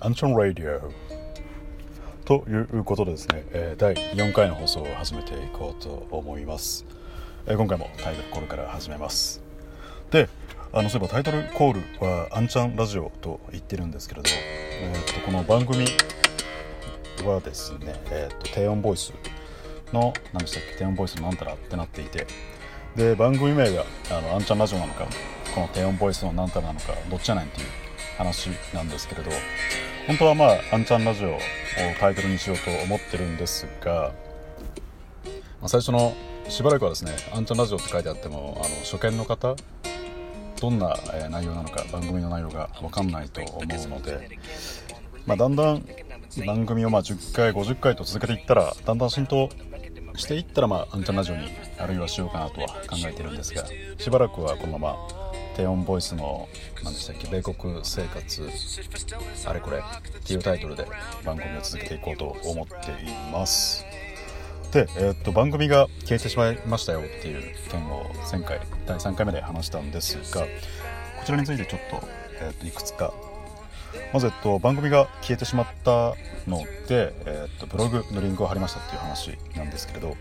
アンチョン・ラディオということでですね、え第4回の放送を始めていこうと思います、え今回もタイトルコールから始めます。であのそういえばタイトルコールはアンチャンラジオと言ってるんですけれど、えーとこの番組はですね、えーと低音ボイスの何でしたっけ？低音ボイスのなんたらってなっていてで番組名があのアンチャンラジオなのかこの低音ボイスのなんたらなのかどっちやねんっていう話なんですけれど本当はまあアンチャンラジオをタイトルにしようと思ってるんですが、まあ最初のしばらくはですねアンチャンラジオって書いてあってもあの初見の方どんな内容なのか番組の内容が分かんないと思うので、まあ、だんだん番組をまあ10回50回と続けていったらだんだん浸透していったら、まあ、アンチャンラジオにあるいはしようかなとは考えてるんですがしばらくはこのまま低音ボイスの何でしたっけ米国生活あれこれっていうタイトルで番組を続けていこうと思っています。で、えーっと番組が消えてしまいましたよっていう件を前回第3回目で話したんですがこちらについてちょっと,、えーっといくつか。まず、えっと、番組が消えてしまったので、えっと、ブログのリンクを貼りましたっていう話なんですけれど、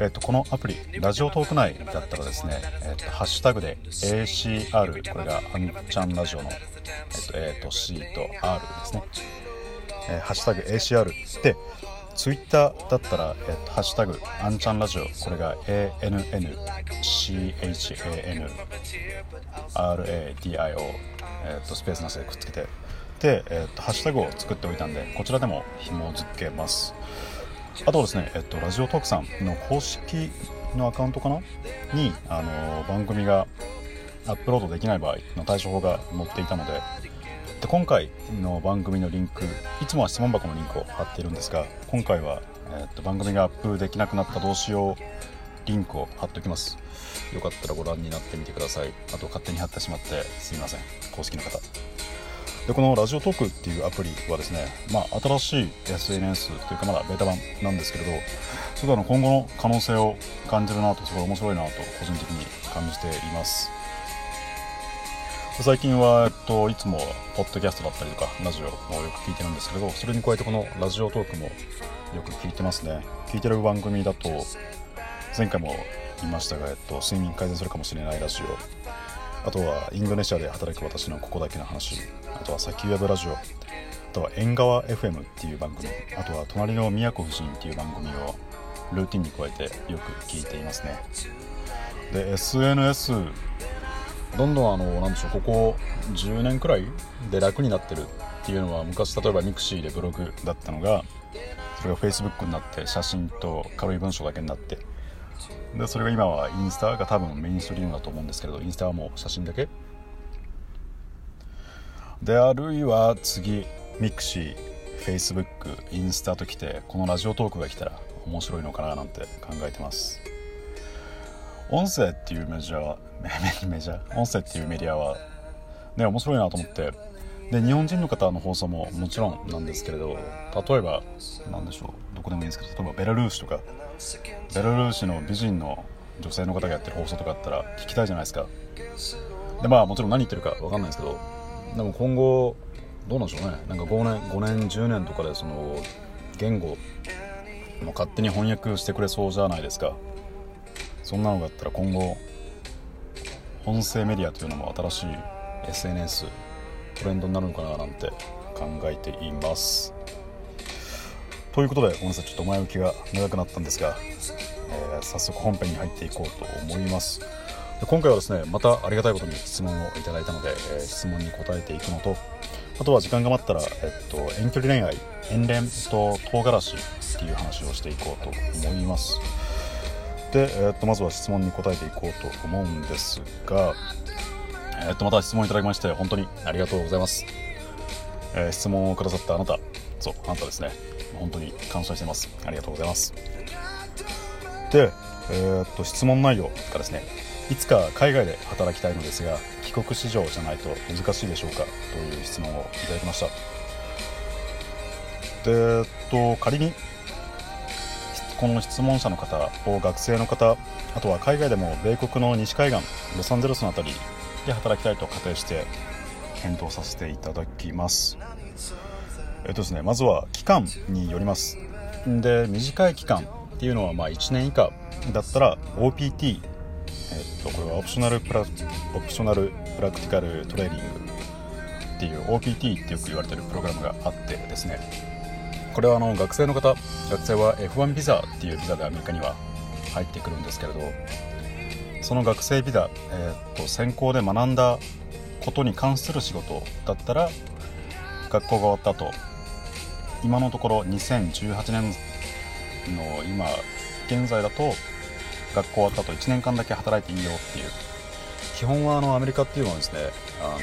えっと、このアプリラジオトーク内だったらですね、えっと、ハッシュタグで ACR これがアンちゃんラジオの、えっと、A と C と R ですね、えーハッシュタグ ACR でツイッターだったら、えっと、ハッシュタグアンちゃんラジオこれが ANNCHAN RADIO、えー、とスペースなしでくっつけて。で、えー、とハッシュタグを作っておいたんでこちらでも紐付けます。あ。とですね、えっと、ラジオトークさんの公式のアカウントかな？に、あの番組がアップロードできない場合の対処法が載っていたので。で今回の番組のリンクいつもは質問箱のリンクを貼っているんですが今回は、えっと番組がアップできなくなったどうしようリンクを貼っておきます。よかったらご覧になってみてください。あと勝手に貼ってしまってすみません。公式の方。でこのラジオトークっていうアプリはですね、まあ、新しい SNS というかまだベータ版なんですけれどすごいあの今後の可能性を感じるなとすごい面白いなと個人的に感じています。最近は、えっと、いつもポッドキャストだったりとかラジオをよく聞いてるんですけれどそれに加えてこのラジオトークもよく聞いてますね。聞いてる番組だと前回も言いましたが、えっと、睡眠改善するかもしれないラジオ。あとはインドネシアで働く私のここだけの話。あとは砂丘ウェブラジオ。あとは縁側 FM っていう番組。あとは隣の宮古夫人っていう番組をルーティンに加えてよく聞いていますね。で SNS どんどんあのなんでしょうここ10年くらいで楽になってるっていうのは昔例えば mixi でブログだったのがそれが Facebook になって写真と軽い文章だけになってでそれが今はインスタが多分メインストリームだと思うんですけれどインスタはもう写真だけ。であるいは次 mixi Facebook インスタときてこの Radiotalk が来たら面白いのかななんて考えてます。音声っていうメジャーメジャー音声っていうメディアはね面白いなと思って。で日本人の方の放送ももちろんなんですけれど例えば何でしょうどこでもいいんですけど例えばベラルーシとかベラルーシの美人の女性の方がやってる放送とかあったら聞きたいじゃないですか。でまあもちろん何言ってるか分かんないですけどでも今後どうなんでしょうね。なんか5年5年10年とかでその言語も勝手に翻訳してくれそうじゃないですか。そんなのがあったら今後音声メディアというのも新しい SNS トレンドになるのかななんて考えています。ということでごめんなさい。ちょっと前置きが長くなったんですが、えー早速本編に入っていこうと思います。で今回はですねまたありがたいことに質問をいただいたので、えー質問に答えていくのとあとは時間が待ったら、えっと、遠距離恋愛遠恋と唐辛子っていう話をしていこうと思います。で、えっと、まずは質問に答えていこうと思うんですが、えっと、また質問いただきまして本当にありがとうございます、えー質問をくださったあなたそうあなたですね。本当に感謝してます。ありがとうございます。で、えーっと質問内容がですね。いつか海外で働きたいのですが帰国子女じゃないと難しいでしょうかという質問をいただきました。でえっと仮にこの質問者の方を学生の方あとは海外でも米国の西海岸ロサンゼルスのあたりで働きたいと仮定して検討させていただきます。えっとですねまずは期間によります。で短い期間っていうのはまあ1年以下だったら OPT えっとこれは Optional Pra Optional Practical Training っていう OPT ってよく言われてるプログラムがあってですね。これはあの学生の方学生は F1 ビザっていうビザでアメリカには入ってくるんですけれどその学生ビザ、えー、っと専攻で学んだことに関する仕事だったら学校が終わった後今のところ2018年の今現在だと学校終わった後1年間だけ働いていいよっていう。基本はあのアメリカっていうのはですねあの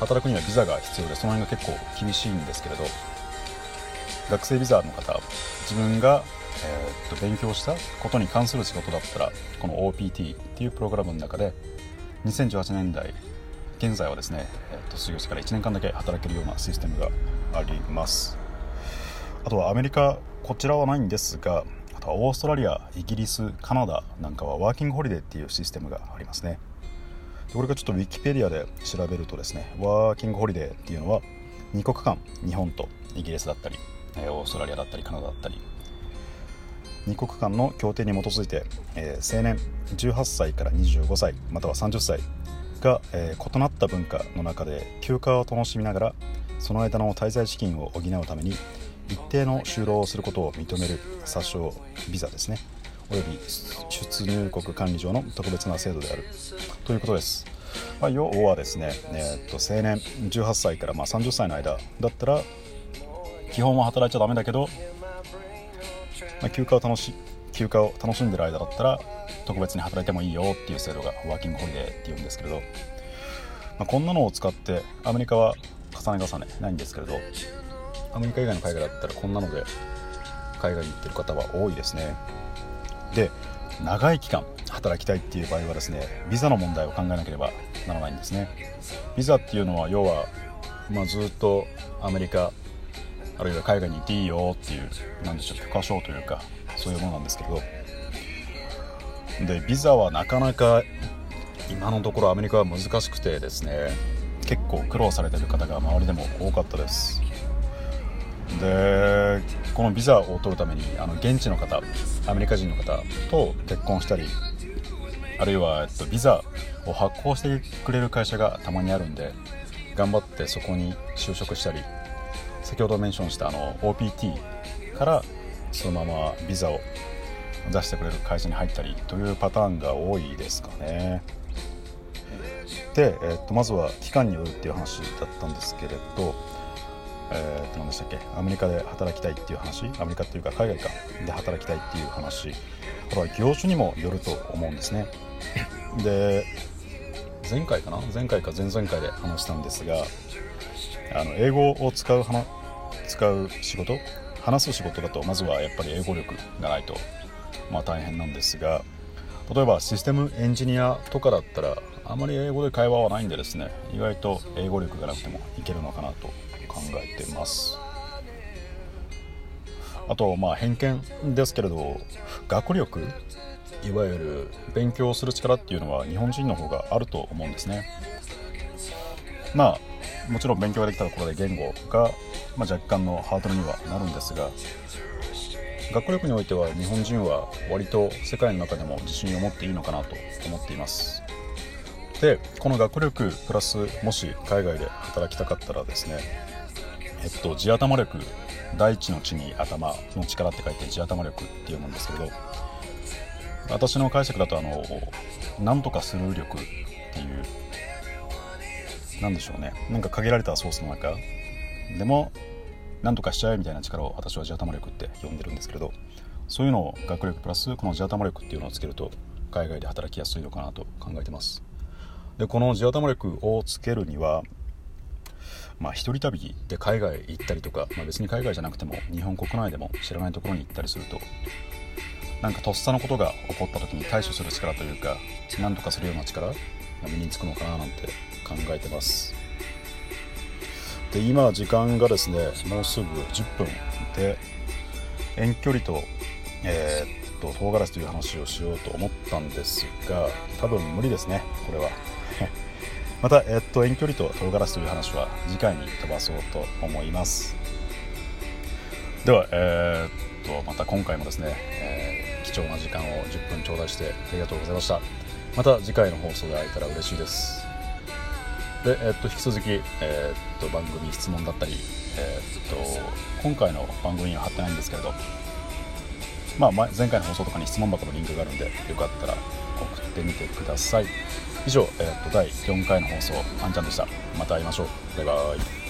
働くにはビザが必要でその辺が結構厳しいんですけれど学生ビザの方自分が、え、っと勉強したことに関する仕事だったらこの OPT っていうプログラムの中で2018年代現在はですね、えー、と卒業してから1年間だけ働けるようなシステムがあります。あとはアメリカこちらはないんですがあとはオーストラリアイギリスカナダなんかはワーキングホリデーっていうシステムがありますね。でこれがちょっとウィキペディアで調べるとですねワーキングホリデーっていうのは2国間日本とイギリスだったりオーストラリアだったりカナダだったり2国間の協定に基づいて、えー、青年18歳から25歳または30歳が、えー、異なった文化の中で休暇を楽しみながらその間の滞在資金を補うために一定の就労をすることを認める殺傷ビザですね。および出入国管理上の特別な制度である。ということです、まあ、要はですね、えー、っと青年18歳からまあ30歳の間だったら基本は働いちゃダメだけど、まあ、休暇を楽し休暇を楽しんでる間だったら特別に働いてもいいよっていう制度がワーキングホリデーっていうんですけれど、まあ、こんなのを使ってアメリカは重ね重ねないんですけれどアメリカ以外の海外だったらこんなので海外に行ってる方は多いですね。で長い期間働きたいっていう場合はですねビザの問題を考えなければならないんですね。ビザっていうのは要は、まあ、ずっとアメリカあるいは海外に行っていいよっていう何でしょう許可証というかそういうものなんですけれどでビザはなかなか今のところアメリカは難しくてですね結構苦労されてる方が周りでも多かったです。でこのビザを取るためにあの現地の方アメリカ人の方と結婚したりあるいは、えっと、ビザを発行してくれる会社がたまにあるんで頑張ってそこに就職したり先ほどメンションしたあの OPT からそのままビザを出してくれる会社に入ったりというパターンが多いですかね。で、えー、とまずは期間によるっていう話だったんですけれど、えー、と何でしたっけ？アメリカで働きたいっていう話？アメリカっていうか海外か。で働きたいっていう話。これは業種にもよると思うんですね。で前回かな？前回か前々回で話したんですがあの英語を使う使う仕事？話す仕事だとまずはやっぱり英語力がないと、まあ、大変なんですが例えばシステムエンジニアとかだったらあまり英語で会話はないんでですね意外と英語力がなくてもいけるのかなと考えてます。あとまあ偏見ですけれど学力いわゆる勉強する力っていうのは日本人の方があると思うんですね。まあもちろん勉強ができたところで言語がまあ、若干のハードルにはなるんですが学力においては日本人は割と世界の中でも自信を持っていいのかなと思っています。でこの学力プラスもし海外で働きたかったらですねえっと地頭力大地の地に頭の力って書いて地頭力って読むんですけど私の解釈だとあの何とかする力っていう何でしょうね。なんか限られたソースの中。でも何とかしちゃえみたいな力を私は地頭力って呼んでるんですけれどそういうのを学力プラスこの地頭力っていうのをつけると海外で働きやすいのかなと考えてます。でこの地頭力をつけるにはまあ一人旅で海外行ったりとか、まあ、別に海外じゃなくても日本国内でも知らないところに行ったりするとなんかとっさのことが起こった時に対処する力というか何とかするような力が身につくのかななんて考えてます。で今時間がですねもうすぐ10分で遠距離と,、えー、っと唐辛子という話をしようと思ったんですが多分無理ですねこれは。また、えっと、遠距離と唐辛子という話は次回に飛ばそうと思います。では、えー、っとまた今回もですね、え、貴重な時間を10分頂戴してありがとうございました。また次回の放送で会えたら嬉しいです。で、えっと、引き続き、え、っと番組質問だったり、えっと今回の番組には貼ってないんですけれどまあ、前回の放送とかに質問箱のリンクがあるんでよかったら送ってみてください。以上、えっ、と第4回の放送あんちゃんでした。また会いましょう。バイバイ。